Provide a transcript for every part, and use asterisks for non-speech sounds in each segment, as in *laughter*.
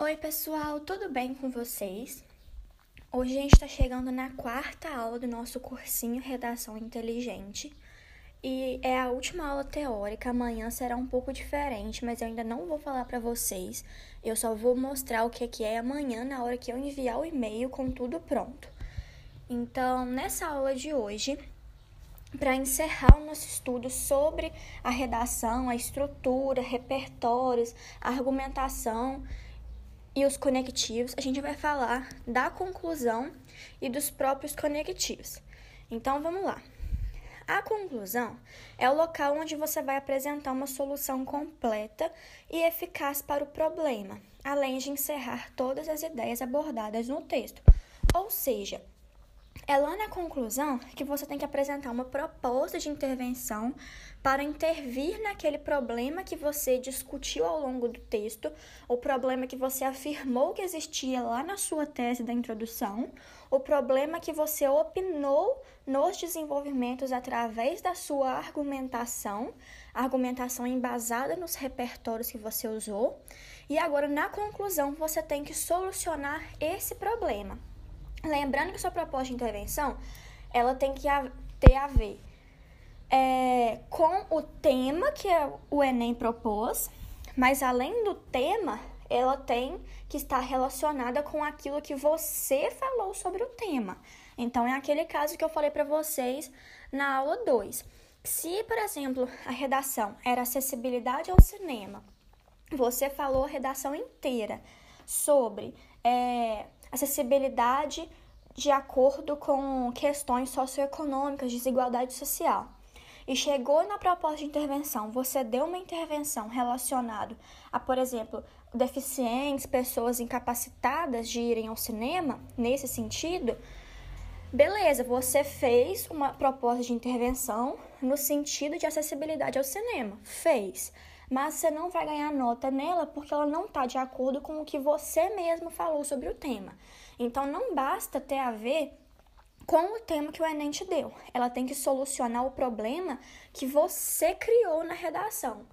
Oi, pessoal, tudo bem com vocês? Hoje a gente está chegando na quarta aula do nosso cursinho Redação Inteligente e é a última aula teórica. Amanhã será um pouco diferente, mas eu ainda não vou falar para vocês. Eu só vou mostrar o que é amanhã na hora que eu enviar o e-mail com tudo pronto. Então, nessa aula de hoje, para encerrar o nosso estudo sobre a redação, a estrutura, repertórios, argumentação e os conectivos, a gente vai falar da conclusão e dos próprios conectivos. Então vamos lá. A conclusão é o local onde você vai apresentar uma solução completa e eficaz para o problema, além de encerrar todas as ideias abordadas no texto. Ou seja, é lá na conclusão que você tem que apresentar uma proposta de intervenção para intervir naquele problema que você discutiu ao longo do texto, o problema que você afirmou que existia lá na sua tese da introdução, o problema que você opinou nos desenvolvimentos através da sua argumentação, argumentação embasada nos repertórios que você usou, e agora na conclusão você tem que solucionar esse problema. Lembrando que sua proposta de intervenção ela tem que ter a ver é, com o tema que o Enem propôs, mas além do tema, ela tem que estar relacionada com aquilo que você falou sobre o tema. Então, é aquele caso que eu falei para vocês na aula 2. Se, por exemplo, a redação era acessibilidade ao cinema, você falou a redação inteira sobre é, acessibilidade de acordo com questões socioeconômicas, desigualdade social. E chegou na proposta de intervenção, você deu uma intervenção relacionada a, por exemplo, deficientes, pessoas incapacitadas de irem ao cinema, nesse sentido, beleza, você fez uma proposta de intervenção no sentido de acessibilidade ao cinema. Fez mas você não vai ganhar nota nela porque ela não está de acordo com o que você mesmo falou sobre o tema. Então não basta ter a ver com o tema que o Enem te deu. Ela tem que solucionar o problema que você criou na redação.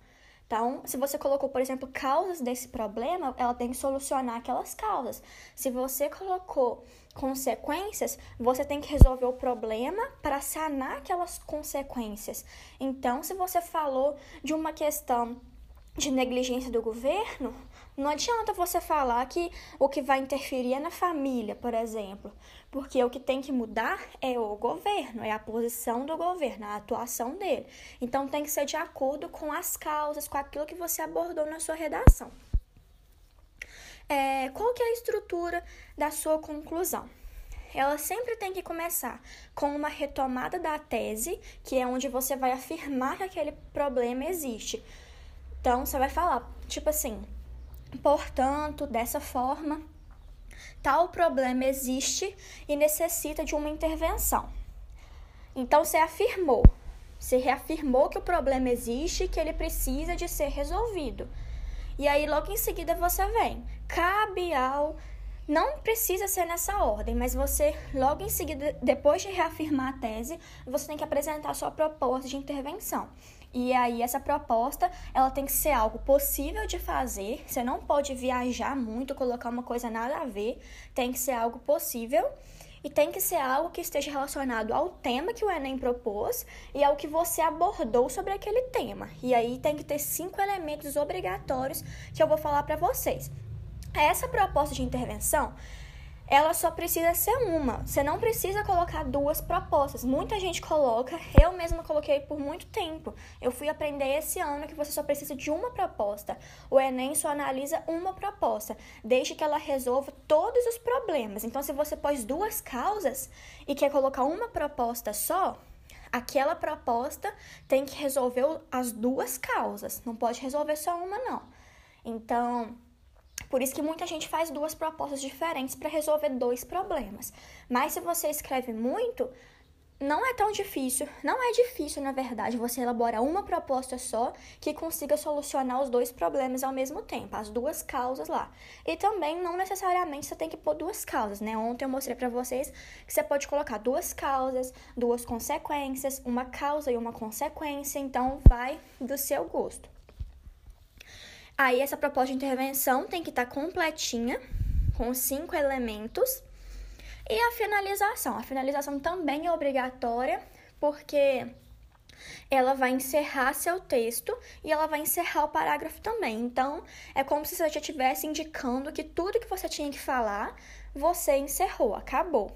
Então, se você colocou, por exemplo, causas desse problema, ela tem que solucionar aquelas causas. Se você colocou consequências, você tem que resolver o problema para sanar aquelas consequências. Então, se você falou de uma questão de negligência do governo, não adianta você falar que o que vai interferir é na família, por exemplo, porque o que tem que mudar é o governo, é a posição do governo, a atuação dele. Então tem que ser de acordo com as causas, com aquilo que você abordou na sua redação. É, qual que é a estrutura da sua conclusão? Ela sempre tem que começar com uma retomada da tese, que é onde você vai afirmar que aquele problema existe. Então, você vai falar, tipo assim, Portanto, dessa forma, tal problema existe e necessita de uma intervenção. Então, você afirmou, você reafirmou que o problema existe e que ele precisa de ser resolvido. E aí, logo em seguida, você vem. Cabe ao. Não precisa ser nessa ordem, mas você, logo em seguida, depois de reafirmar a tese, você tem que apresentar a sua proposta de intervenção. E aí essa proposta, ela tem que ser algo possível de fazer. Você não pode viajar muito, colocar uma coisa nada a ver. Tem que ser algo possível e tem que ser algo que esteja relacionado ao tema que o Enem propôs e ao que você abordou sobre aquele tema. E aí tem que ter cinco elementos obrigatórios que eu vou falar para vocês. Essa proposta de intervenção, ela só precisa ser uma. Você não precisa colocar duas propostas. Muita gente coloca, eu mesma coloquei por muito tempo. Eu fui aprender esse ano que você só precisa de uma proposta. O Enem só analisa uma proposta, desde que ela resolva todos os problemas. Então, se você pôs duas causas e quer colocar uma proposta só, aquela proposta tem que resolver as duas causas. Não pode resolver só uma, não. Então, por isso que muita gente faz duas propostas diferentes para resolver dois problemas. Mas se você escreve muito, não é tão difícil, não é difícil, na verdade, você elaborar uma proposta só que consiga solucionar os dois problemas ao mesmo tempo, as duas causas lá. E também não necessariamente você tem que pôr duas causas, né? Ontem eu mostrei para vocês que você pode colocar duas causas, duas consequências, uma causa e uma consequência, então vai do seu gosto. Aí essa proposta de intervenção tem que estar tá completinha, com cinco elementos. E a finalização. A finalização também é obrigatória, porque ela vai encerrar seu texto e ela vai encerrar o parágrafo também. Então, é como se você já estivesse indicando que tudo que você tinha que falar, você encerrou, acabou.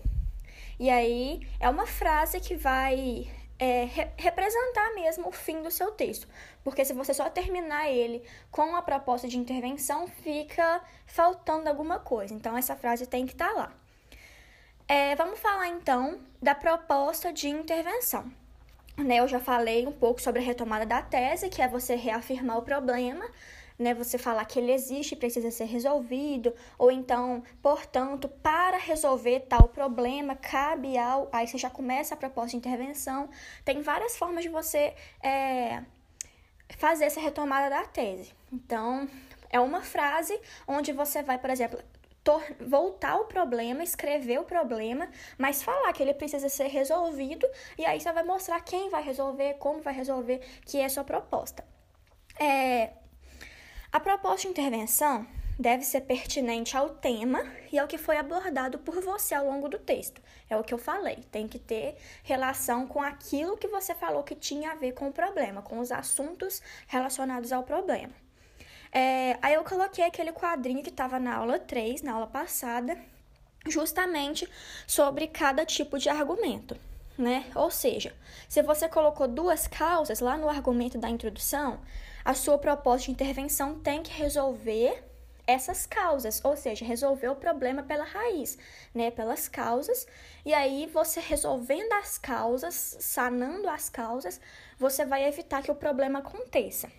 E aí, é uma frase que vai é, re representar mesmo o fim do seu texto. Porque se você só terminar ele com a proposta de intervenção, fica faltando alguma coisa. Então, essa frase tem que estar tá lá. É, vamos falar então da proposta de intervenção. Né, eu já falei um pouco sobre a retomada da tese, que é você reafirmar o problema, né, você falar que ele existe e precisa ser resolvido, ou então, portanto, para resolver tal problema, cabe ao. Aí você já começa a proposta de intervenção. Tem várias formas de você é, fazer essa retomada da tese. Então, é uma frase onde você vai, por exemplo, voltar o problema, escrever o problema, mas falar que ele precisa ser resolvido, e aí você vai mostrar quem vai resolver, como vai resolver, que é a sua proposta. É, a proposta de intervenção deve ser pertinente ao tema e ao que foi abordado por você ao longo do texto. É o que eu falei, tem que ter relação com aquilo que você falou que tinha a ver com o problema, com os assuntos relacionados ao problema. É, aí eu coloquei aquele quadrinho que estava na aula 3, na aula passada, justamente sobre cada tipo de argumento. Né? Ou seja, se você colocou duas causas lá no argumento da introdução, a sua proposta de intervenção tem que resolver essas causas, ou seja, resolver o problema pela raiz, né, pelas causas. E aí você resolvendo as causas, sanando as causas, você vai evitar que o problema aconteça.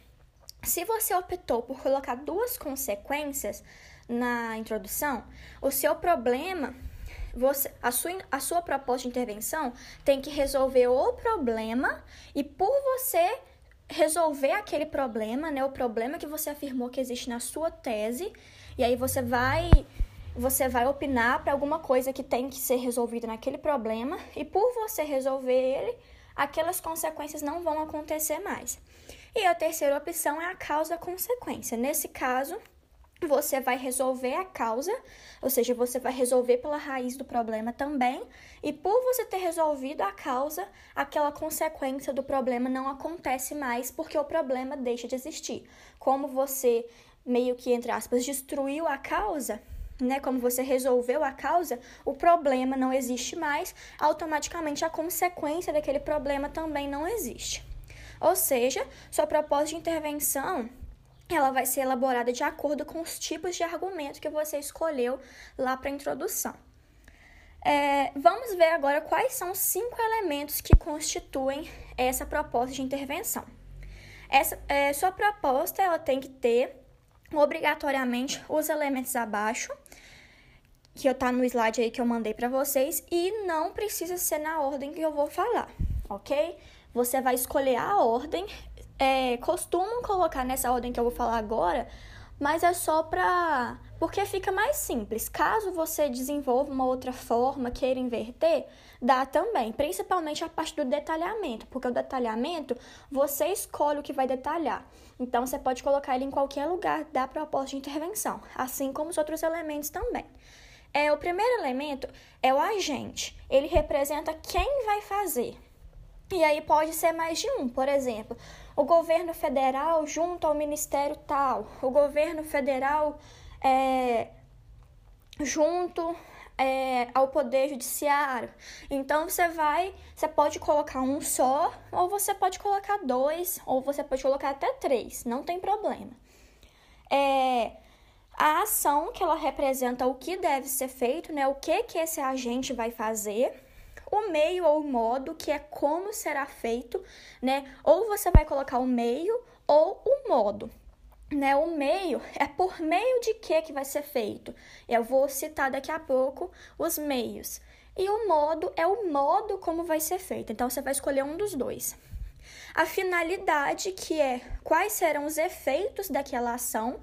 Se você optou por colocar duas consequências na introdução, o seu problema, você, a, sua, a sua proposta de intervenção tem que resolver o problema e por você resolver aquele problema, né, o problema que você afirmou que existe na sua tese, e aí você vai você vai opinar para alguma coisa que tem que ser resolvida naquele problema, e por você resolver ele, aquelas consequências não vão acontecer mais. E a terceira opção é a causa-consequência. Nesse caso, você vai resolver a causa, ou seja, você vai resolver pela raiz do problema também, e por você ter resolvido a causa, aquela consequência do problema não acontece mais porque o problema deixa de existir. Como você meio que entre aspas destruiu a causa, né, como você resolveu a causa, o problema não existe mais, automaticamente a consequência daquele problema também não existe. Ou seja, sua proposta de intervenção ela vai ser elaborada de acordo com os tipos de argumento que você escolheu lá para a introdução. É, vamos ver agora quais são os cinco elementos que constituem essa proposta de intervenção. Essa, é, sua proposta ela tem que ter obrigatoriamente os elementos abaixo, que está no slide aí que eu mandei para vocês, e não precisa ser na ordem que eu vou falar, ok? Você vai escolher a ordem. É, costumam colocar nessa ordem que eu vou falar agora, mas é só para. Porque fica mais simples. Caso você desenvolva uma outra forma, queira inverter, dá também, principalmente a parte do detalhamento, porque o detalhamento você escolhe o que vai detalhar. Então você pode colocar ele em qualquer lugar da proposta de intervenção, assim como os outros elementos também. É, o primeiro elemento é o agente. Ele representa quem vai fazer. E aí pode ser mais de um, por exemplo, o governo federal junto ao ministério tal, o governo federal é, junto é, ao poder judiciário. Então você vai, você pode colocar um só, ou você pode colocar dois, ou você pode colocar até três, não tem problema. É, a ação que ela representa o que deve ser feito, né? O que que esse agente vai fazer o meio ou o modo, que é como será feito, né? Ou você vai colocar o meio ou o modo. Né, o meio é por meio de que que vai ser feito. Eu vou citar daqui a pouco os meios. E o modo é o modo como vai ser feito. Então você vai escolher um dos dois. A finalidade, que é quais serão os efeitos daquela ação,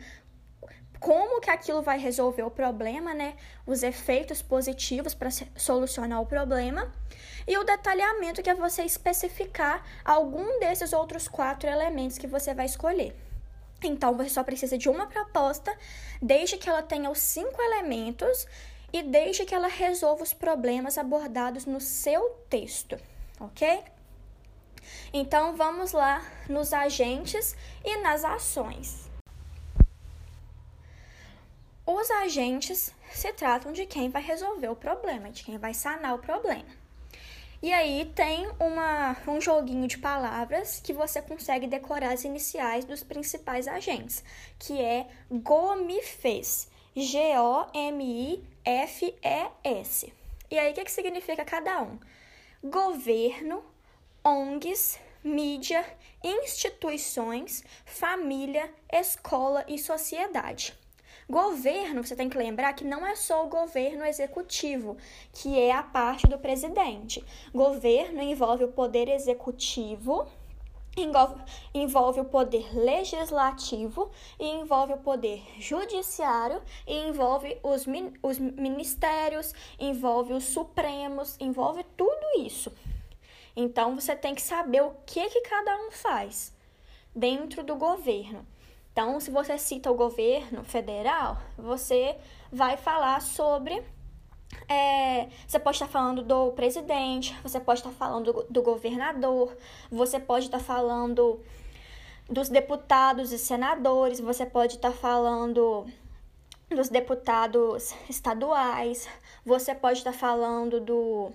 como que aquilo vai resolver o problema, né? Os efeitos positivos para solucionar o problema. E o detalhamento, que é você especificar algum desses outros quatro elementos que você vai escolher. Então, você só precisa de uma proposta, desde que ela tenha os cinco elementos e desde que ela resolva os problemas abordados no seu texto, ok? Então, vamos lá nos agentes e nas ações. Os agentes se tratam de quem vai resolver o problema, de quem vai sanar o problema. E aí tem uma, um joguinho de palavras que você consegue decorar as iniciais dos principais agentes, que é GOMIFES. G-O-M-I-F-E-S. E aí, o que, que significa cada um? Governo, ONGs, mídia, instituições, família, escola e sociedade. Governo, você tem que lembrar que não é só o governo executivo, que é a parte do presidente. Governo envolve o poder executivo, envolve, o poder legislativo, e envolve o poder judiciário, e envolve os, os ministérios, envolve os supremos, envolve tudo isso. Então você tem que saber o que, que cada um faz dentro do governo. Então, se você cita o governo federal, você vai falar sobre. É, você pode estar falando do presidente, você pode estar falando do, do governador, você pode estar falando dos deputados e senadores, você pode estar falando dos deputados estaduais, você pode estar falando do,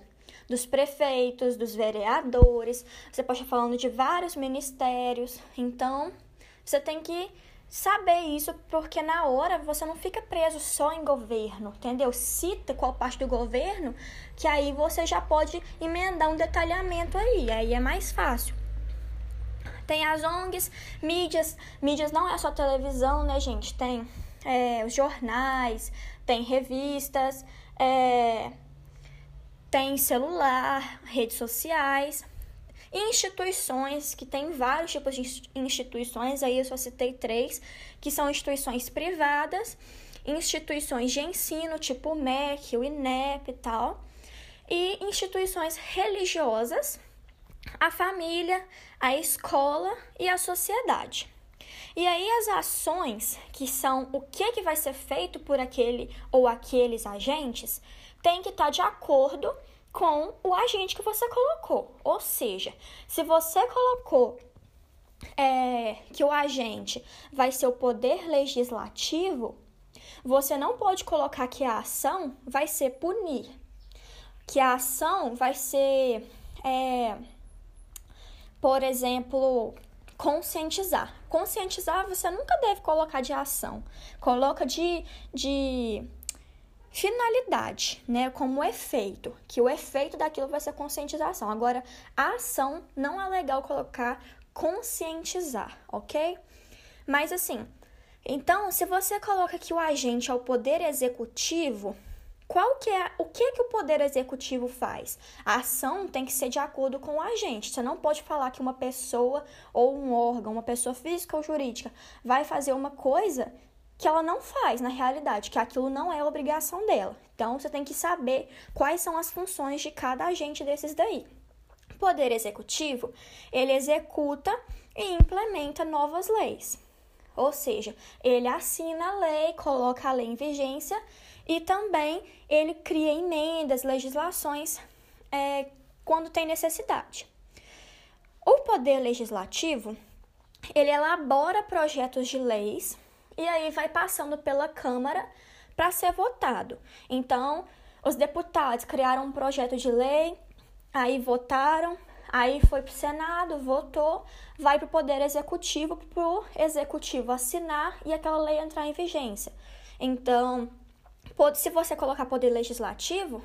dos prefeitos, dos vereadores, você pode estar falando de vários ministérios. Então, você tem que saber isso, porque na hora você não fica preso só em governo, entendeu? Cita qual parte do governo, que aí você já pode emendar um detalhamento aí, aí é mais fácil. Tem as ONGs, mídias, mídias não é só televisão, né, gente? Tem é, os jornais, tem revistas, é, tem celular, redes sociais instituições, que tem vários tipos de instituições, aí eu só citei três, que são instituições privadas, instituições de ensino, tipo o MEC, o INEP e tal, e instituições religiosas, a família, a escola e a sociedade. E aí as ações, que são o que, que vai ser feito por aquele ou aqueles agentes, tem que estar de acordo com o agente que você colocou. Ou seja, se você colocou é, que o agente vai ser o poder legislativo, você não pode colocar que a ação vai ser punir, que a ação vai ser, é, por exemplo, conscientizar. Conscientizar você nunca deve colocar de ação, coloca de, de finalidade, né, como efeito, que o efeito daquilo vai ser conscientização. Agora, a ação não é legal colocar conscientizar, ok? Mas assim, então, se você coloca que o agente é o poder executivo, qual que é, o que que o poder executivo faz? A ação tem que ser de acordo com o agente. Você não pode falar que uma pessoa ou um órgão, uma pessoa física ou jurídica vai fazer uma coisa que ela não faz na realidade, que aquilo não é obrigação dela. Então você tem que saber quais são as funções de cada agente desses daí. O poder executivo, ele executa e implementa novas leis. Ou seja, ele assina a lei, coloca a lei em vigência e também ele cria emendas, legislações é, quando tem necessidade. O poder legislativo, ele elabora projetos de leis e aí vai passando pela Câmara para ser votado. Então, os deputados criaram um projeto de lei, aí votaram, aí foi para o Senado, votou, vai para o Poder Executivo, para o Executivo assinar e aquela lei entrar em vigência. Então, se você colocar Poder Legislativo,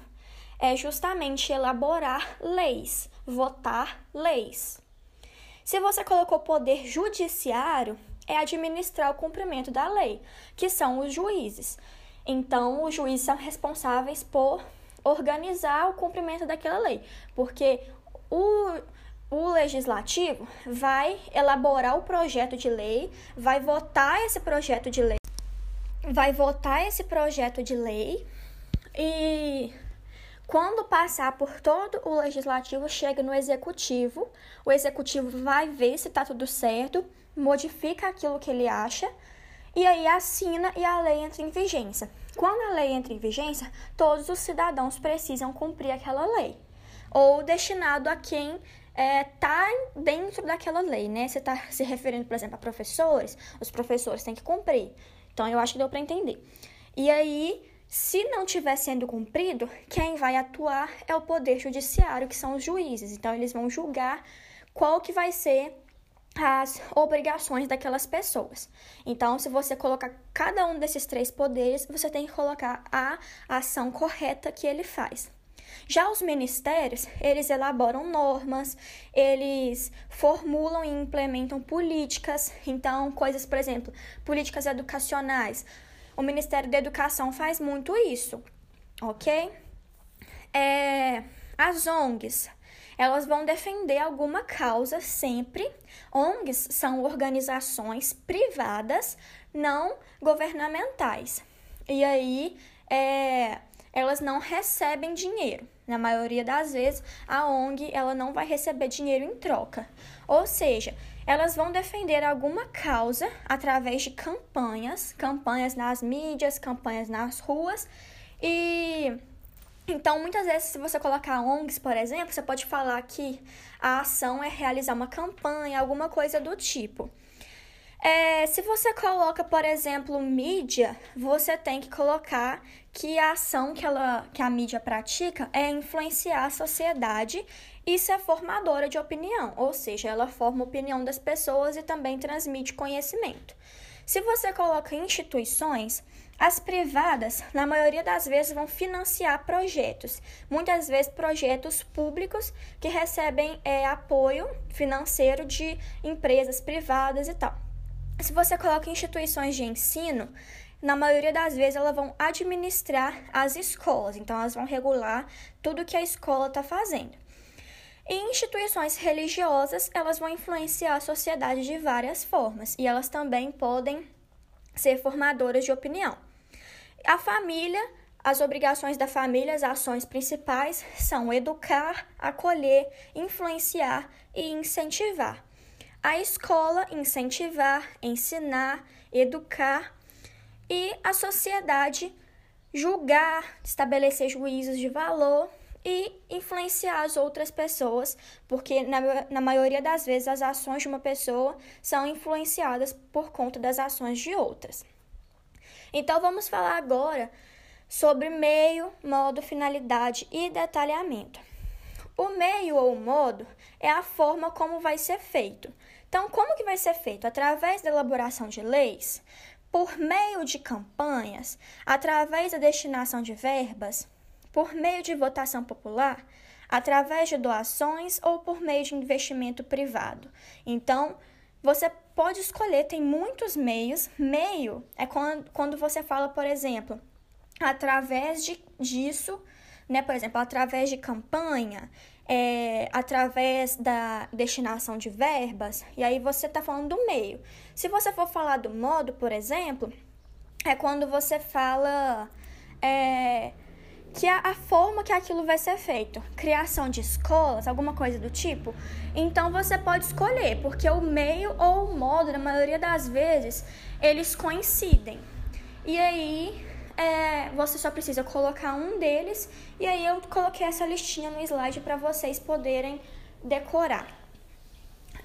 é justamente elaborar leis, votar leis. Se você colocou Poder Judiciário, é administrar o cumprimento da lei, que são os juízes. Então, os juízes são responsáveis por organizar o cumprimento daquela lei, porque o, o legislativo vai elaborar o projeto de lei, vai votar esse projeto de lei, vai votar esse projeto de lei e quando passar por todo o legislativo, chega no executivo, o executivo vai ver se está tudo certo, modifica aquilo que ele acha e aí assina e a lei entra em vigência. Quando a lei entra em vigência, todos os cidadãos precisam cumprir aquela lei ou destinado a quem está é, dentro daquela lei, né? Você está se referindo, por exemplo, a professores, os professores têm que cumprir. Então, eu acho que deu para entender. E aí, se não estiver sendo cumprido, quem vai atuar é o Poder Judiciário, que são os juízes. Então, eles vão julgar qual que vai ser as obrigações daquelas pessoas. Então, se você colocar cada um desses três poderes, você tem que colocar a ação correta que ele faz. Já os ministérios, eles elaboram normas, eles formulam e implementam políticas, então coisas, por exemplo, políticas educacionais. O Ministério da Educação faz muito isso, ok? É, as ONGs, elas vão defender alguma causa sempre. ONGs são organizações privadas não governamentais. E aí, é, elas não recebem dinheiro. Na maioria das vezes, a ONG ela não vai receber dinheiro em troca. Ou seja, elas vão defender alguma causa através de campanhas, campanhas nas mídias, campanhas nas ruas. E então, muitas vezes, se você colocar ONGs, por exemplo, você pode falar que a ação é realizar uma campanha, alguma coisa do tipo. É, se você coloca, por exemplo, mídia, você tem que colocar que a ação que, ela, que a mídia pratica é influenciar a sociedade e ser formadora de opinião, ou seja, ela forma a opinião das pessoas e também transmite conhecimento. Se você coloca instituições, as privadas, na maioria das vezes, vão financiar projetos, muitas vezes projetos públicos que recebem é, apoio financeiro de empresas privadas e tal. Se você coloca instituições de ensino, na maioria das vezes elas vão administrar as escolas, então elas vão regular tudo que a escola está fazendo. E instituições religiosas, elas vão influenciar a sociedade de várias formas e elas também podem ser formadoras de opinião. A família, as obrigações da família, as ações principais são educar, acolher, influenciar e incentivar. A escola incentivar, ensinar, educar e a sociedade julgar, estabelecer juízos de valor e influenciar as outras pessoas, porque na, na maioria das vezes as ações de uma pessoa são influenciadas por conta das ações de outras. Então vamos falar agora sobre meio, modo, finalidade e detalhamento. O meio ou modo é a forma como vai ser feito. Então, como que vai ser feito? Através da elaboração de leis, por meio de campanhas, através da destinação de verbas, por meio de votação popular, através de doações ou por meio de investimento privado. Então, você pode escolher, tem muitos meios. Meio é quando, quando você fala, por exemplo, através de, disso né? Por exemplo, através de campanha, é, através da destinação de verbas, e aí você está falando do meio. Se você for falar do modo, por exemplo, é quando você fala é, que a, a forma que aquilo vai ser feito, criação de escolas, alguma coisa do tipo, então você pode escolher, porque o meio ou o modo, na maioria das vezes, eles coincidem. E aí é, você só precisa colocar um deles e aí eu coloquei essa listinha no slide para vocês poderem decorar.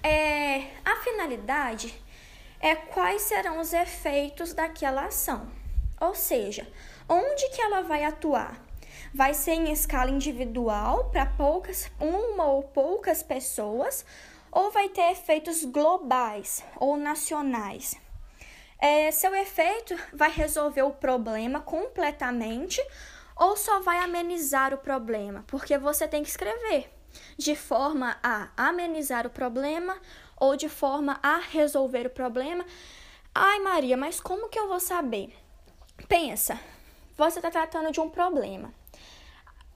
É, a finalidade é quais serão os efeitos daquela ação, ou seja, onde que ela vai atuar. Vai ser em escala individual para poucas, uma ou poucas pessoas, ou vai ter efeitos globais ou nacionais é, seu efeito vai resolver o problema completamente ou só vai amenizar o problema? Porque você tem que escrever de forma a amenizar o problema ou de forma a resolver o problema. Ai, Maria, mas como que eu vou saber? Pensa, você está tratando de um problema.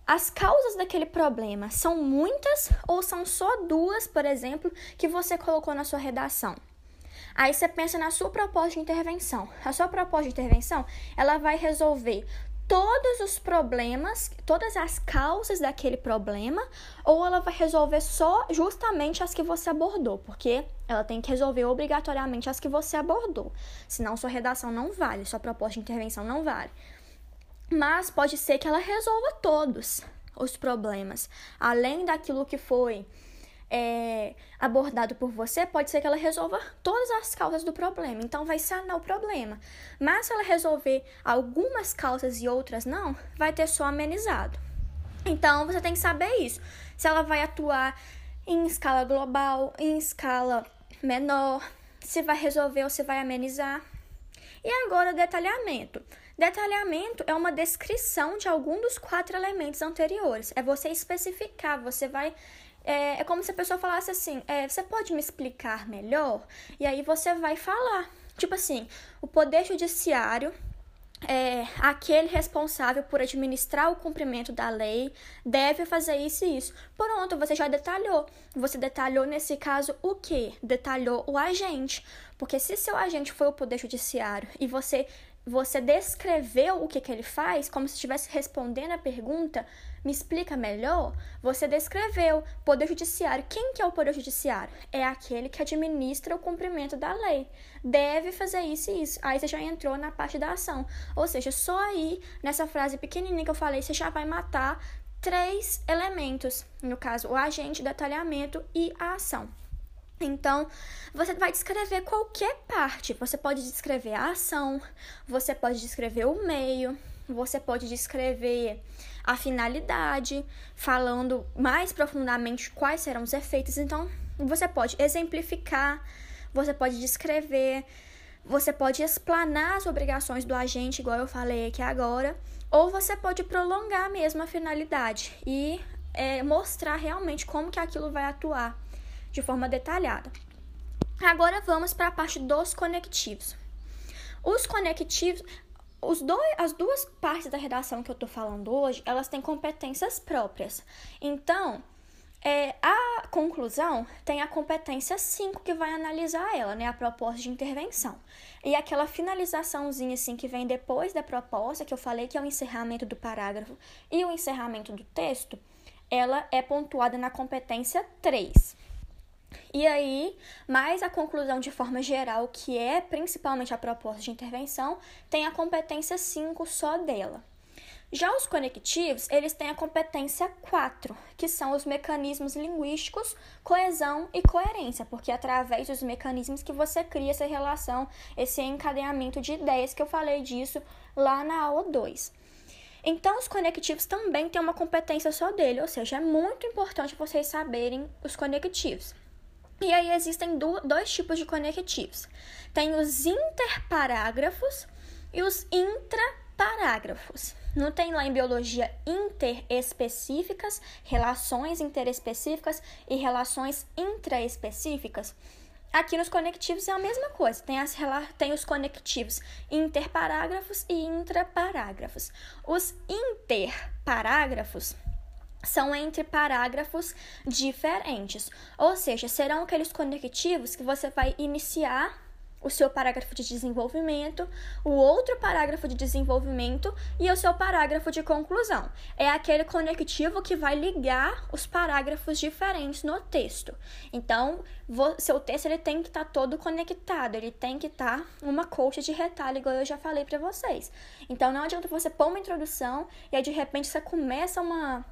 As causas daquele problema são muitas ou são só duas, por exemplo, que você colocou na sua redação? Aí você pensa na sua proposta de intervenção. A sua proposta de intervenção, ela vai resolver todos os problemas, todas as causas daquele problema, ou ela vai resolver só justamente as que você abordou, porque ela tem que resolver obrigatoriamente as que você abordou. Senão sua redação não vale, sua proposta de intervenção não vale. Mas pode ser que ela resolva todos os problemas, além daquilo que foi é, abordado por você, pode ser que ela resolva todas as causas do problema. Então, vai sanar o problema. Mas se ela resolver algumas causas e outras não, vai ter só amenizado. Então, você tem que saber isso. Se ela vai atuar em escala global, em escala menor, se vai resolver ou se vai amenizar. E agora, detalhamento. Detalhamento é uma descrição de algum dos quatro elementos anteriores. É você especificar, você vai é, é como se a pessoa falasse assim: é, você pode me explicar melhor? E aí você vai falar. Tipo assim, o Poder Judiciário é, aquele responsável por administrar o cumprimento da lei deve fazer isso e isso. Pronto, você já detalhou. Você detalhou nesse caso o que? Detalhou o agente. Porque se seu agente foi o Poder Judiciário e você você descreveu o que, que ele faz, como se estivesse respondendo a pergunta, me explica melhor? Você descreveu Poder Judiciário. Quem que é o Poder Judiciário? É aquele que administra o cumprimento da lei. Deve fazer isso e isso. Aí você já entrou na parte da ação. Ou seja, só aí, nessa frase pequenininha que eu falei, você já vai matar três elementos. No caso, o agente, detalhamento e a ação. Então, você vai descrever qualquer parte. Você pode descrever a ação, você pode descrever o meio, você pode descrever a finalidade, falando mais profundamente quais serão os efeitos. Então, você pode exemplificar, você pode descrever, você pode explanar as obrigações do agente, igual eu falei aqui agora, ou você pode prolongar mesmo a finalidade e é, mostrar realmente como que aquilo vai atuar de forma detalhada. Agora vamos para a parte dos conectivos. Os conectivos, os dois, as duas partes da redação que eu estou falando hoje, elas têm competências próprias. Então, é, a conclusão tem a competência 5 que vai analisar ela, né? A proposta de intervenção. E aquela finalizaçãozinha assim que vem depois da proposta, que eu falei que é o encerramento do parágrafo e o encerramento do texto, ela é pontuada na competência 3. E aí, mais a conclusão de forma geral, que é principalmente a proposta de intervenção, tem a competência 5 só dela. Já os conectivos, eles têm a competência 4, que são os mecanismos linguísticos, coesão e coerência, porque é através dos mecanismos que você cria essa relação, esse encadeamento de ideias que eu falei disso lá na aula 2. Então, os conectivos também têm uma competência só dele, ou seja, é muito importante vocês saberem os conectivos. E aí existem dois tipos de conectivos. Tem os interparágrafos e os intraparágrafos. Não tem lá em biologia interespecíficas, relações interespecíficas e relações intraespecíficas? Aqui nos conectivos é a mesma coisa. Tem, as, tem os conectivos interparágrafos e intraparágrafos. Os interparágrafos são entre parágrafos diferentes. Ou seja, serão aqueles conectivos que você vai iniciar o seu parágrafo de desenvolvimento, o outro parágrafo de desenvolvimento e o seu parágrafo de conclusão. É aquele conectivo que vai ligar os parágrafos diferentes no texto. Então, seu texto ele tem que estar tá todo conectado, ele tem que estar tá uma coxa de retalho, igual eu já falei para vocês. Então, não adianta você pôr uma introdução e aí de repente você começa uma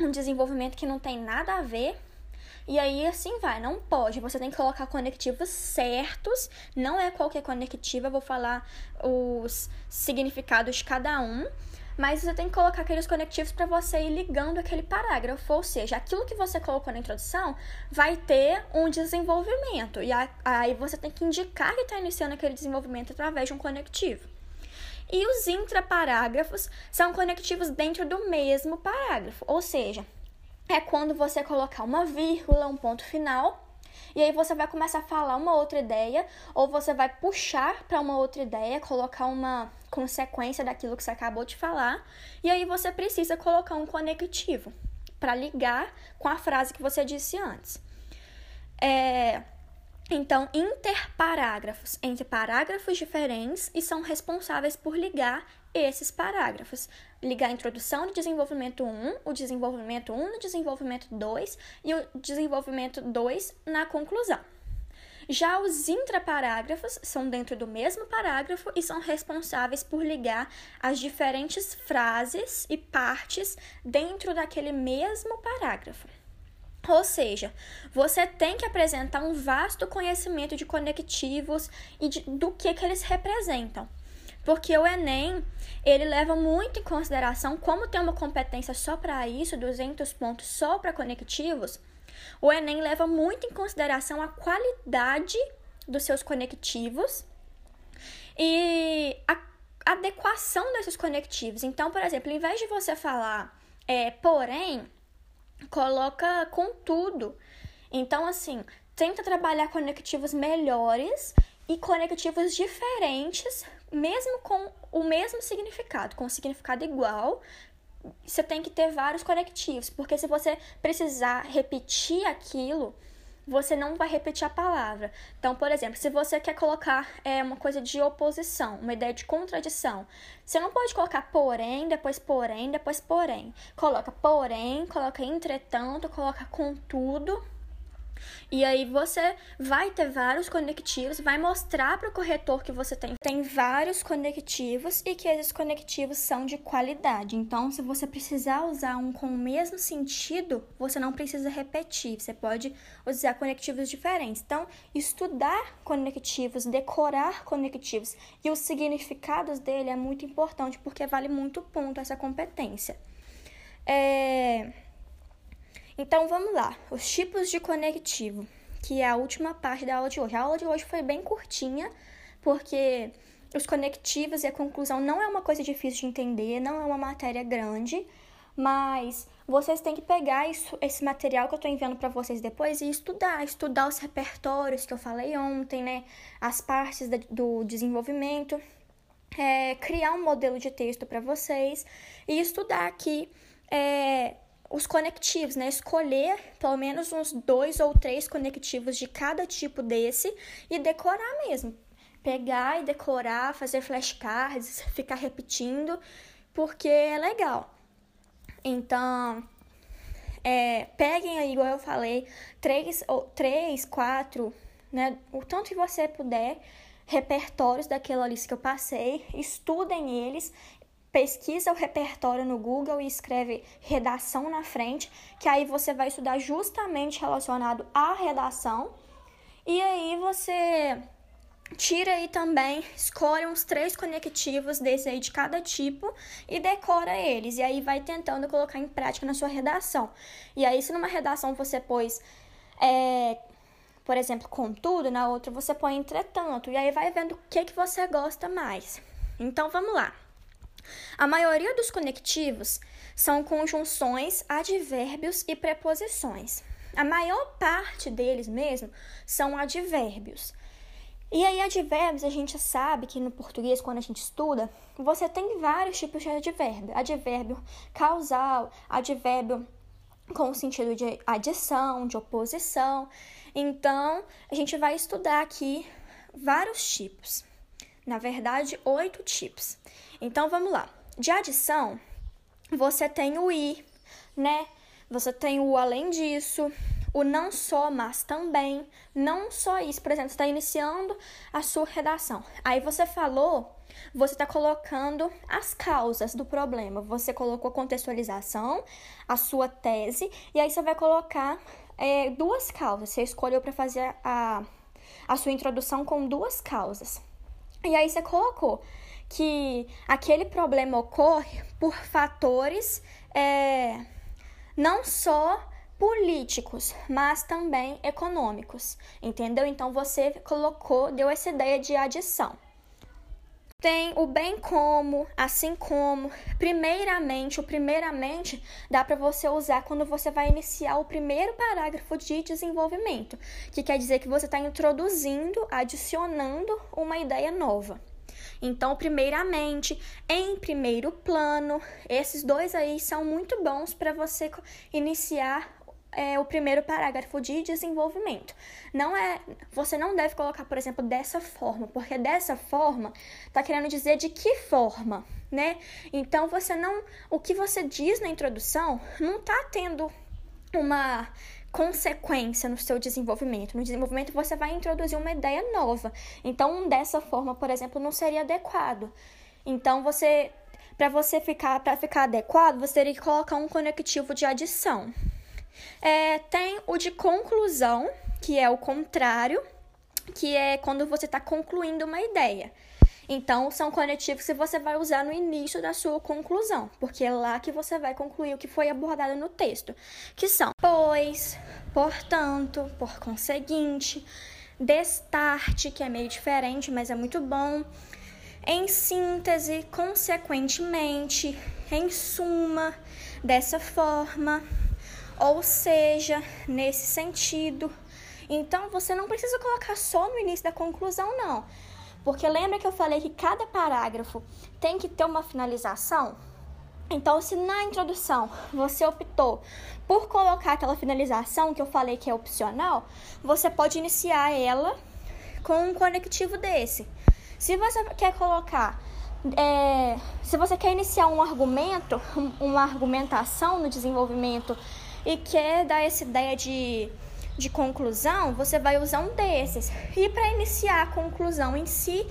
um desenvolvimento que não tem nada a ver. E aí assim vai, não pode. Você tem que colocar conectivos certos. Não é qualquer conectivo, eu vou falar os significados de cada um. Mas você tem que colocar aqueles conectivos para você ir ligando aquele parágrafo. Ou seja, aquilo que você colocou na introdução vai ter um desenvolvimento. E aí você tem que indicar que está iniciando aquele desenvolvimento através de um conectivo. E os intraparágrafos são conectivos dentro do mesmo parágrafo, ou seja, é quando você colocar uma vírgula, um ponto final, e aí você vai começar a falar uma outra ideia, ou você vai puxar para uma outra ideia, colocar uma consequência daquilo que você acabou de falar, e aí você precisa colocar um conectivo para ligar com a frase que você disse antes. É, então, interparágrafos entre parágrafos diferentes e são responsáveis por ligar esses parágrafos. Ligar a introdução do desenvolvimento 1, o desenvolvimento 1 no desenvolvimento 2 e o desenvolvimento 2 na conclusão. Já os intraparágrafos são dentro do mesmo parágrafo e são responsáveis por ligar as diferentes frases e partes dentro daquele mesmo parágrafo. Ou seja, você tem que apresentar um vasto conhecimento de conectivos e de, do que, que eles representam. Porque o Enem, ele leva muito em consideração, como tem uma competência só para isso, 200 pontos só para conectivos, o Enem leva muito em consideração a qualidade dos seus conectivos e a adequação desses conectivos. Então, por exemplo, em vez de você falar é, porém, coloca contudo. Então, assim, tenta trabalhar conectivos melhores e conectivos diferentes, mesmo com o mesmo significado, com o significado igual. Você tem que ter vários conectivos, porque se você precisar repetir aquilo, você não vai repetir a palavra. Então, por exemplo, se você quer colocar é, uma coisa de oposição, uma ideia de contradição, você não pode colocar porém, depois porém, depois porém. Coloca porém, coloca entretanto, coloca contudo e aí você vai ter vários conectivos, vai mostrar para o corretor que você tem, tem vários conectivos e que esses conectivos são de qualidade. Então, se você precisar usar um com o mesmo sentido, você não precisa repetir, você pode usar conectivos diferentes. Então, estudar conectivos, decorar conectivos e os significados dele é muito importante porque vale muito ponto essa competência. É... Então vamos lá, os tipos de conectivo, que é a última parte da aula de hoje. A aula de hoje foi bem curtinha, porque os conectivos e a conclusão não é uma coisa difícil de entender, não é uma matéria grande, mas vocês têm que pegar isso, esse material que eu estou enviando para vocês depois e estudar, estudar os repertórios que eu falei ontem, né? As partes do desenvolvimento, é, criar um modelo de texto para vocês e estudar aqui é, os conectivos, né? Escolher pelo menos uns dois ou três conectivos de cada tipo desse e decorar mesmo. Pegar e decorar, fazer flashcards, *laughs* ficar repetindo, porque é legal. Então, é, peguem aí, igual eu falei, três, ou, três quatro, né? O tanto que você puder, repertórios daquela lista que eu passei, estudem eles pesquisa o repertório no Google e escreve redação na frente, que aí você vai estudar justamente relacionado à redação. E aí você tira aí também, escolhe uns três conectivos desse aí de cada tipo e decora eles. E aí vai tentando colocar em prática na sua redação. E aí, se numa redação você pôs, é, por exemplo, contudo, na outra você põe entretanto. E aí vai vendo o que, que você gosta mais. Então vamos lá. A maioria dos conectivos são conjunções, advérbios e preposições. A maior parte deles mesmo são advérbios. E aí, advérbios, a gente sabe que no português, quando a gente estuda, você tem vários tipos de advérbio. Advérbio causal, advérbio com o sentido de adição, de oposição. Então, a gente vai estudar aqui vários tipos. Na verdade, oito tipos. Então vamos lá. De adição, você tem o i, né? Você tem o além disso, o não só, mas também. Não só isso. Por exemplo, você está iniciando a sua redação. Aí você falou, você está colocando as causas do problema. Você colocou contextualização, a sua tese, e aí você vai colocar é, duas causas. Você escolheu para fazer a, a sua introdução com duas causas. E aí você colocou que aquele problema ocorre por fatores é, não só políticos, mas também econômicos, entendeu? Então você colocou, deu essa ideia de adição. Tem o bem como, assim como, primeiramente, o primeiramente dá para você usar quando você vai iniciar o primeiro parágrafo de desenvolvimento, que quer dizer que você está introduzindo, adicionando uma ideia nova. Então, primeiramente, em primeiro plano, esses dois aí são muito bons para você iniciar é, o primeiro parágrafo de desenvolvimento. Não é, você não deve colocar, por exemplo, dessa forma, porque dessa forma está querendo dizer de que forma, né? Então você não, o que você diz na introdução não está tendo uma consequência no seu desenvolvimento. No desenvolvimento você vai introduzir uma ideia nova. Então, dessa forma, por exemplo, não seria adequado. Então, você para você ficar para ficar adequado, você teria que colocar um conectivo de adição. É, tem o de conclusão, que é o contrário, que é quando você está concluindo uma ideia. Então, são conectivos que você vai usar no início da sua conclusão, porque é lá que você vai concluir o que foi abordado no texto, que são pois, portanto, por conseguinte, destarte, que é meio diferente, mas é muito bom, em síntese, consequentemente, em suma, dessa forma, ou seja, nesse sentido. Então, você não precisa colocar só no início da conclusão, não. Porque lembra que eu falei que cada parágrafo tem que ter uma finalização? Então, se na introdução você optou por colocar aquela finalização que eu falei que é opcional, você pode iniciar ela com um conectivo desse. Se você quer colocar, é, se você quer iniciar um argumento, uma argumentação no desenvolvimento e quer dar essa ideia de de conclusão, você vai usar um desses. E para iniciar a conclusão em si,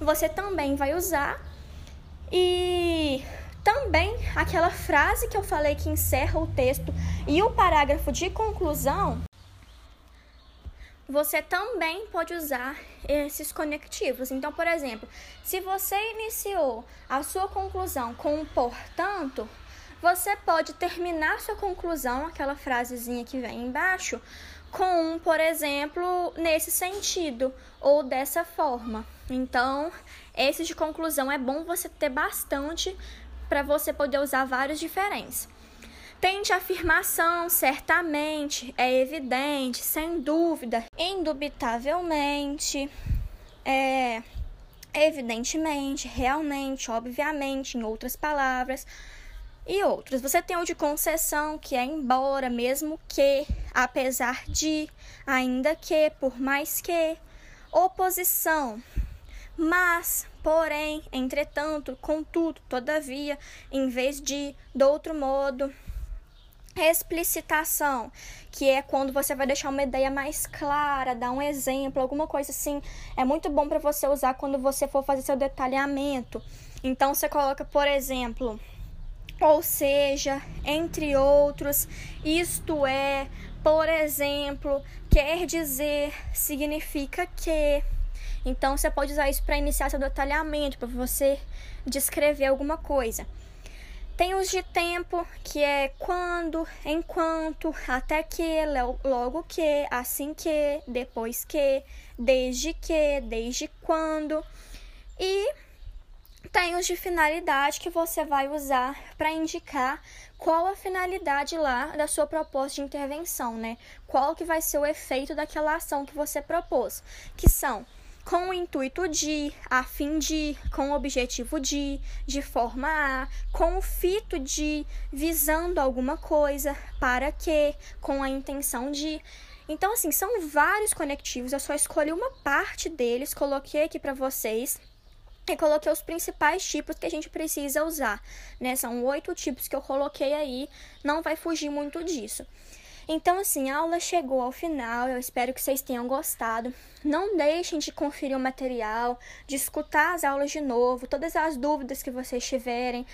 você também vai usar e também aquela frase que eu falei que encerra o texto e o parágrafo de conclusão, você também pode usar esses conectivos. Então, por exemplo, se você iniciou a sua conclusão com um portanto, você pode terminar sua conclusão, aquela frasezinha que vem embaixo, com, por exemplo, nesse sentido ou dessa forma. Então, esse de conclusão é bom você ter bastante para você poder usar vários diferentes. Tente afirmação, certamente, é evidente, sem dúvida, indubitavelmente, é evidentemente, realmente, obviamente, em outras palavras e outros. Você tem o de concessão, que é embora, mesmo que, apesar de, ainda que, por mais que. Oposição, mas, porém, entretanto, contudo, todavia, em vez de, do outro modo. Explicitação, que é quando você vai deixar uma ideia mais clara, dar um exemplo, alguma coisa assim. É muito bom para você usar quando você for fazer seu detalhamento. Então, você coloca, por exemplo, ou seja, entre outros, isto é, por exemplo, quer dizer, significa que. Então você pode usar isso para iniciar seu detalhamento, para você descrever alguma coisa. Tem os de tempo, que é quando, enquanto, até que, logo que, assim que, depois que, desde que, desde quando. E tem os de finalidade que você vai usar para indicar qual a finalidade lá da sua proposta de intervenção, né? Qual que vai ser o efeito daquela ação que você propôs, que são com o intuito de, a fim de, com o objetivo de, de forma a, com o fito de, visando alguma coisa, para que, com a intenção de. Então, assim, são vários conectivos, eu só escolhi uma parte deles, coloquei aqui para vocês e coloquei os principais tipos que a gente precisa usar, né? São oito tipos que eu coloquei aí, não vai fugir muito disso. Então, assim, a aula chegou ao final, eu espero que vocês tenham gostado. Não deixem de conferir o material, de escutar as aulas de novo, todas as dúvidas que vocês tiverem,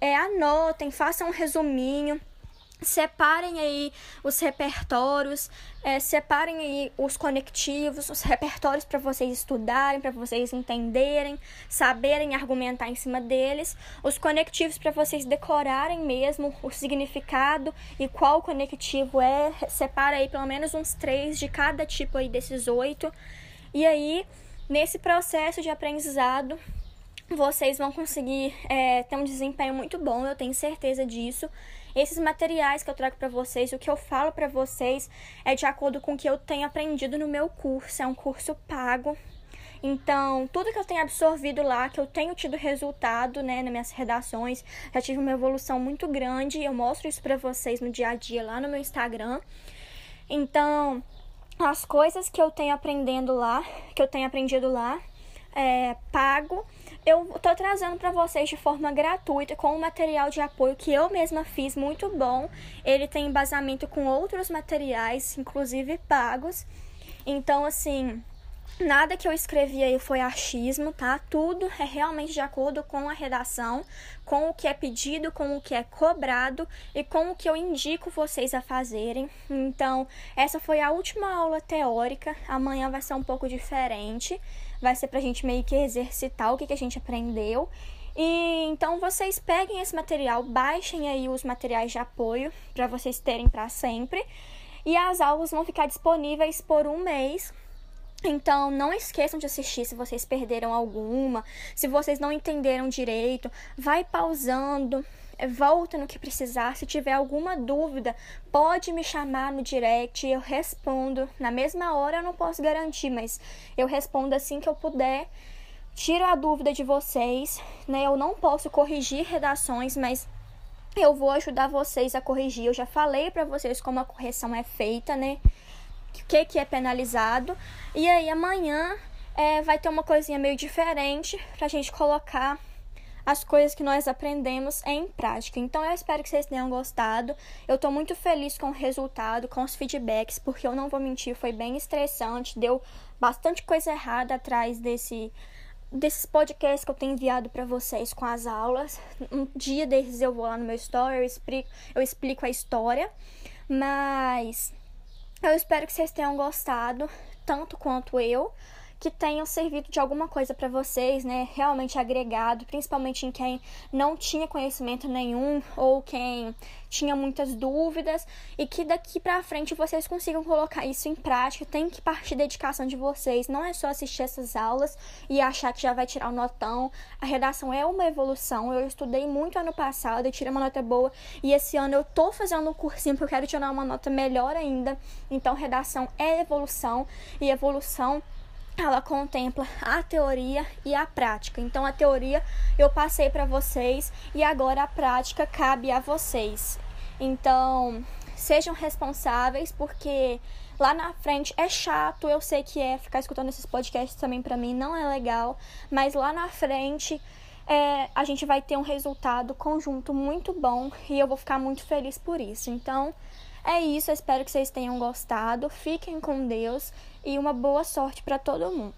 é, anotem, façam um resuminho separem aí os repertórios, é, separem aí os conectivos, os repertórios para vocês estudarem, para vocês entenderem, saberem argumentar em cima deles, os conectivos para vocês decorarem mesmo o significado e qual conectivo é, separa aí pelo menos uns três de cada tipo aí desses oito, e aí nesse processo de aprendizado vocês vão conseguir é, ter um desempenho muito bom, eu tenho certeza disso. Esses materiais que eu trago para vocês, o que eu falo para vocês é de acordo com o que eu tenho aprendido no meu curso. É um curso pago. Então, tudo que eu tenho absorvido lá, que eu tenho tido resultado, né, nas minhas redações, já tive uma evolução muito grande. Eu mostro isso para vocês no dia a dia lá no meu Instagram. Então, as coisas que eu tenho aprendendo lá, que eu tenho aprendido lá, é, pago, eu tô trazendo para vocês de forma gratuita com um material de apoio que eu mesma fiz muito bom. Ele tem embasamento com outros materiais, inclusive pagos. Então, assim, Nada que eu escrevi aí foi achismo, tá? Tudo é realmente de acordo com a redação, com o que é pedido, com o que é cobrado e com o que eu indico vocês a fazerem. Então, essa foi a última aula teórica. Amanhã vai ser um pouco diferente. Vai ser pra gente meio que exercitar o que, que a gente aprendeu. E então vocês peguem esse material, baixem aí os materiais de apoio para vocês terem para sempre. E as aulas vão ficar disponíveis por um mês então, não esqueçam de assistir se vocês perderam alguma, se vocês não entenderam direito, vai pausando, volta no que precisar. Se tiver alguma dúvida, pode me chamar no direct, eu respondo. Na mesma hora eu não posso garantir, mas eu respondo assim que eu puder. Tiro a dúvida de vocês, né? Eu não posso corrigir redações, mas eu vou ajudar vocês a corrigir. Eu já falei para vocês como a correção é feita, né? O que, que é penalizado. E aí amanhã é, vai ter uma coisinha meio diferente pra gente colocar as coisas que nós aprendemos em prática. Então eu espero que vocês tenham gostado. Eu tô muito feliz com o resultado, com os feedbacks, porque eu não vou mentir, foi bem estressante, deu bastante coisa errada atrás desse desses podcasts que eu tenho enviado para vocês com as aulas. Um dia desses eu vou lá no meu story, eu explico, eu explico a história, mas eu espero que vocês tenham gostado, tanto quanto eu que tenham servido de alguma coisa para vocês, né? Realmente agregado, principalmente em quem não tinha conhecimento nenhum ou quem tinha muitas dúvidas e que daqui para frente vocês consigam colocar isso em prática. Tem que partir da dedicação de vocês, não é só assistir essas aulas e achar que já vai tirar o notão. A redação é uma evolução. Eu estudei muito ano passado e tirei uma nota boa e esse ano eu tô fazendo um cursinho porque eu quero tirar uma nota melhor ainda. Então, redação é evolução e evolução ela contempla a teoria e a prática. Então a teoria eu passei para vocês e agora a prática cabe a vocês. Então, sejam responsáveis porque lá na frente é chato, eu sei que é ficar escutando esses podcasts também para mim não é legal, mas lá na frente é, a gente vai ter um resultado conjunto muito bom e eu vou ficar muito feliz por isso. Então, é isso, espero que vocês tenham gostado. Fiquem com Deus e uma boa sorte para todo mundo.